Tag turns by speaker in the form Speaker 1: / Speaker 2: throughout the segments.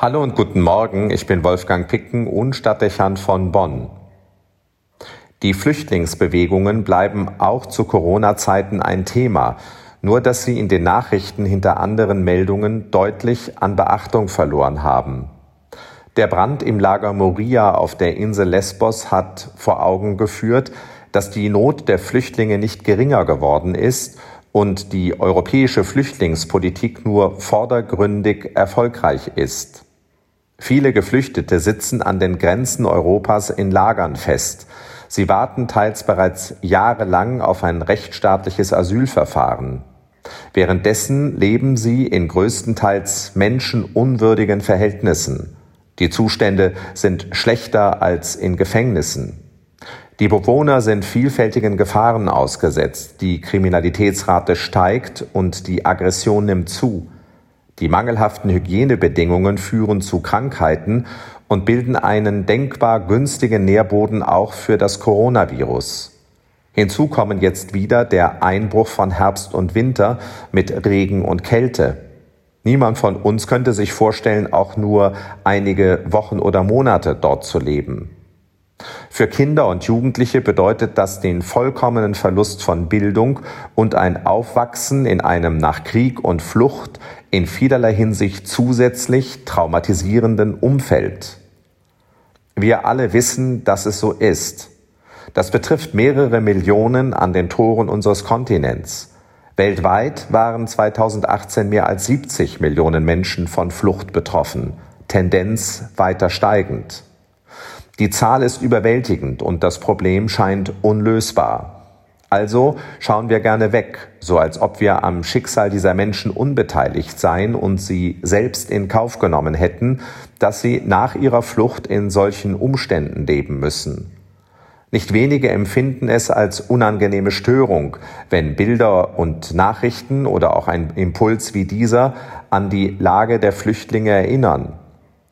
Speaker 1: Hallo und guten Morgen, ich bin Wolfgang Picken und Stadtdechant von Bonn. Die Flüchtlingsbewegungen bleiben auch zu Corona-Zeiten ein Thema, nur dass sie in den Nachrichten hinter anderen Meldungen deutlich an Beachtung verloren haben. Der Brand im Lager Moria auf der Insel Lesbos hat vor Augen geführt, dass die Not der Flüchtlinge nicht geringer geworden ist und die europäische Flüchtlingspolitik nur vordergründig erfolgreich ist. Viele Geflüchtete sitzen an den Grenzen Europas in Lagern fest. Sie warten teils bereits jahrelang auf ein rechtsstaatliches Asylverfahren. Währenddessen leben sie in größtenteils menschenunwürdigen Verhältnissen. Die Zustände sind schlechter als in Gefängnissen. Die Bewohner sind vielfältigen Gefahren ausgesetzt. Die Kriminalitätsrate steigt und die Aggression nimmt zu. Die mangelhaften Hygienebedingungen führen zu Krankheiten und bilden einen denkbar günstigen Nährboden auch für das Coronavirus. Hinzu kommen jetzt wieder der Einbruch von Herbst und Winter mit Regen und Kälte. Niemand von uns könnte sich vorstellen, auch nur einige Wochen oder Monate dort zu leben. Für Kinder und Jugendliche bedeutet das den vollkommenen Verlust von Bildung und ein Aufwachsen in einem nach Krieg und Flucht in vielerlei Hinsicht zusätzlich traumatisierenden Umfeld. Wir alle wissen, dass es so ist. Das betrifft mehrere Millionen an den Toren unseres Kontinents. Weltweit waren 2018 mehr als 70 Millionen Menschen von Flucht betroffen, Tendenz weiter steigend. Die Zahl ist überwältigend und das Problem scheint unlösbar. Also schauen wir gerne weg, so als ob wir am Schicksal dieser Menschen unbeteiligt seien und sie selbst in Kauf genommen hätten, dass sie nach ihrer Flucht in solchen Umständen leben müssen. Nicht wenige empfinden es als unangenehme Störung, wenn Bilder und Nachrichten oder auch ein Impuls wie dieser an die Lage der Flüchtlinge erinnern.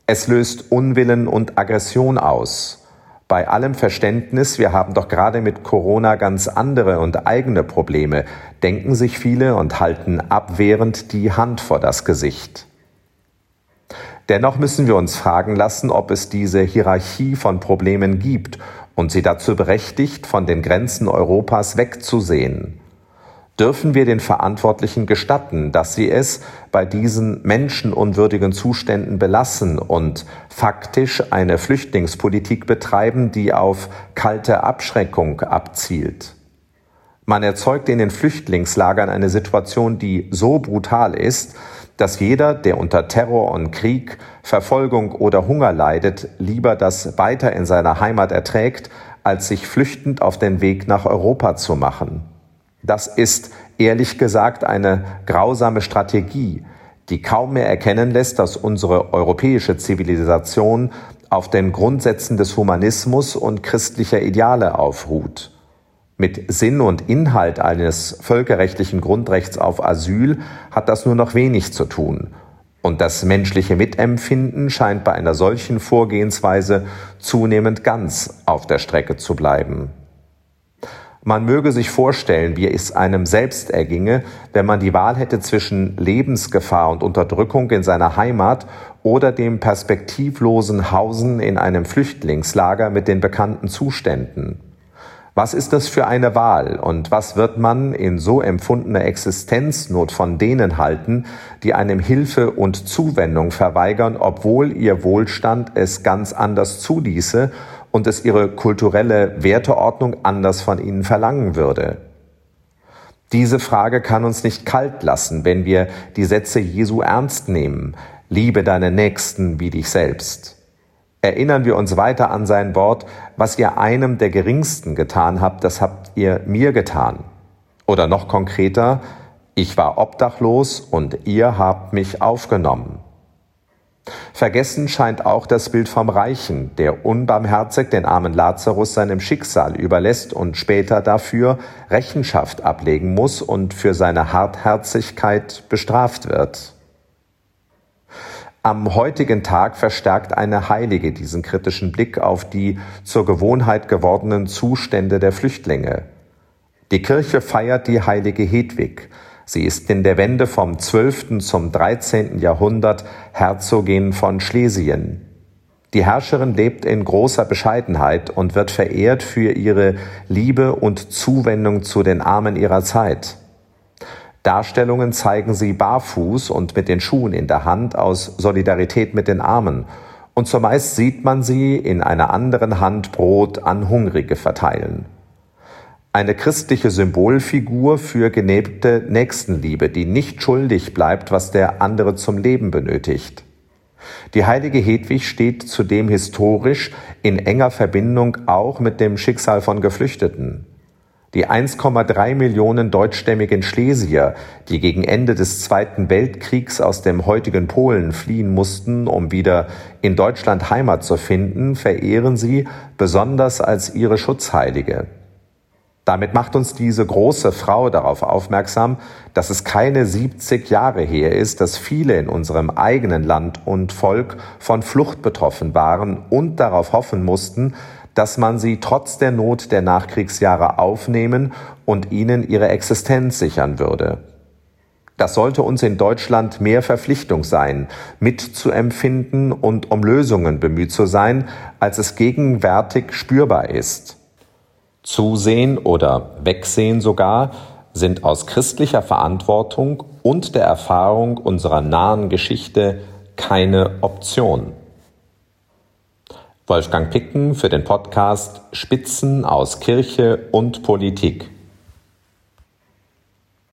Speaker 1: Es löst Unwillen und Aggression aus. Bei allem Verständnis, wir haben doch gerade mit Corona ganz andere und eigene Probleme, denken sich viele und halten abwehrend die Hand vor das Gesicht. Dennoch müssen wir uns fragen lassen, ob es diese Hierarchie von Problemen gibt und sie dazu berechtigt, von den Grenzen Europas wegzusehen dürfen wir den Verantwortlichen gestatten, dass sie es bei diesen menschenunwürdigen Zuständen belassen und faktisch eine Flüchtlingspolitik betreiben, die auf kalte Abschreckung abzielt. Man erzeugt in den Flüchtlingslagern eine Situation, die so brutal ist, dass jeder, der unter Terror und Krieg, Verfolgung oder Hunger leidet, lieber das weiter in seiner Heimat erträgt, als sich flüchtend auf den Weg nach Europa zu machen. Das ist ehrlich gesagt eine grausame Strategie, die kaum mehr erkennen lässt, dass unsere europäische Zivilisation auf den Grundsätzen des Humanismus und christlicher Ideale aufruht. Mit Sinn und Inhalt eines völkerrechtlichen Grundrechts auf Asyl hat das nur noch wenig zu tun. Und das menschliche Mitempfinden scheint bei einer solchen Vorgehensweise zunehmend ganz auf der Strecke zu bleiben. Man möge sich vorstellen, wie es einem selbst erginge, wenn man die Wahl hätte zwischen Lebensgefahr und Unterdrückung in seiner Heimat oder dem perspektivlosen Hausen in einem Flüchtlingslager mit den bekannten Zuständen. Was ist das für eine Wahl und was wird man in so empfundener Existenznot von denen halten, die einem Hilfe und Zuwendung verweigern, obwohl ihr Wohlstand es ganz anders zuließe und es ihre kulturelle Werteordnung anders von ihnen verlangen würde? Diese Frage kann uns nicht kalt lassen, wenn wir die Sätze Jesu ernst nehmen. Liebe deine Nächsten wie dich selbst. Erinnern wir uns weiter an sein Wort, was ihr einem der Geringsten getan habt, das habt ihr mir getan. Oder noch konkreter, ich war obdachlos und ihr habt mich aufgenommen. Vergessen scheint auch das Bild vom Reichen, der unbarmherzig den armen Lazarus seinem Schicksal überlässt und später dafür Rechenschaft ablegen muss und für seine Hartherzigkeit bestraft wird. Am heutigen Tag verstärkt eine Heilige diesen kritischen Blick auf die zur Gewohnheit gewordenen Zustände der Flüchtlinge. Die Kirche feiert die heilige Hedwig, Sie ist in der Wende vom 12. zum 13. Jahrhundert Herzogin von Schlesien. Die Herrscherin lebt in großer Bescheidenheit und wird verehrt für ihre Liebe und Zuwendung zu den Armen ihrer Zeit. Darstellungen zeigen sie barfuß und mit den Schuhen in der Hand aus Solidarität mit den Armen, und zumeist sieht man sie in einer anderen Hand Brot an Hungrige verteilen eine christliche Symbolfigur für genebte Nächstenliebe, die nicht schuldig bleibt, was der andere zum Leben benötigt. Die heilige Hedwig steht zudem historisch in enger Verbindung auch mit dem Schicksal von Geflüchteten. Die 1,3 Millionen deutschstämmigen Schlesier, die gegen Ende des Zweiten Weltkriegs aus dem heutigen Polen fliehen mussten, um wieder in Deutschland Heimat zu finden, verehren sie besonders als ihre Schutzheilige. Damit macht uns diese große Frau darauf aufmerksam, dass es keine 70 Jahre her ist, dass viele in unserem eigenen Land und Volk von Flucht betroffen waren und darauf hoffen mussten, dass man sie trotz der Not der Nachkriegsjahre aufnehmen und ihnen ihre Existenz sichern würde. Das sollte uns in Deutschland mehr Verpflichtung sein, mitzuempfinden und um Lösungen bemüht zu sein, als es gegenwärtig spürbar ist. Zusehen oder Wegsehen sogar sind aus christlicher Verantwortung und der Erfahrung unserer nahen Geschichte keine Option. Wolfgang Picken für den Podcast Spitzen aus Kirche und Politik.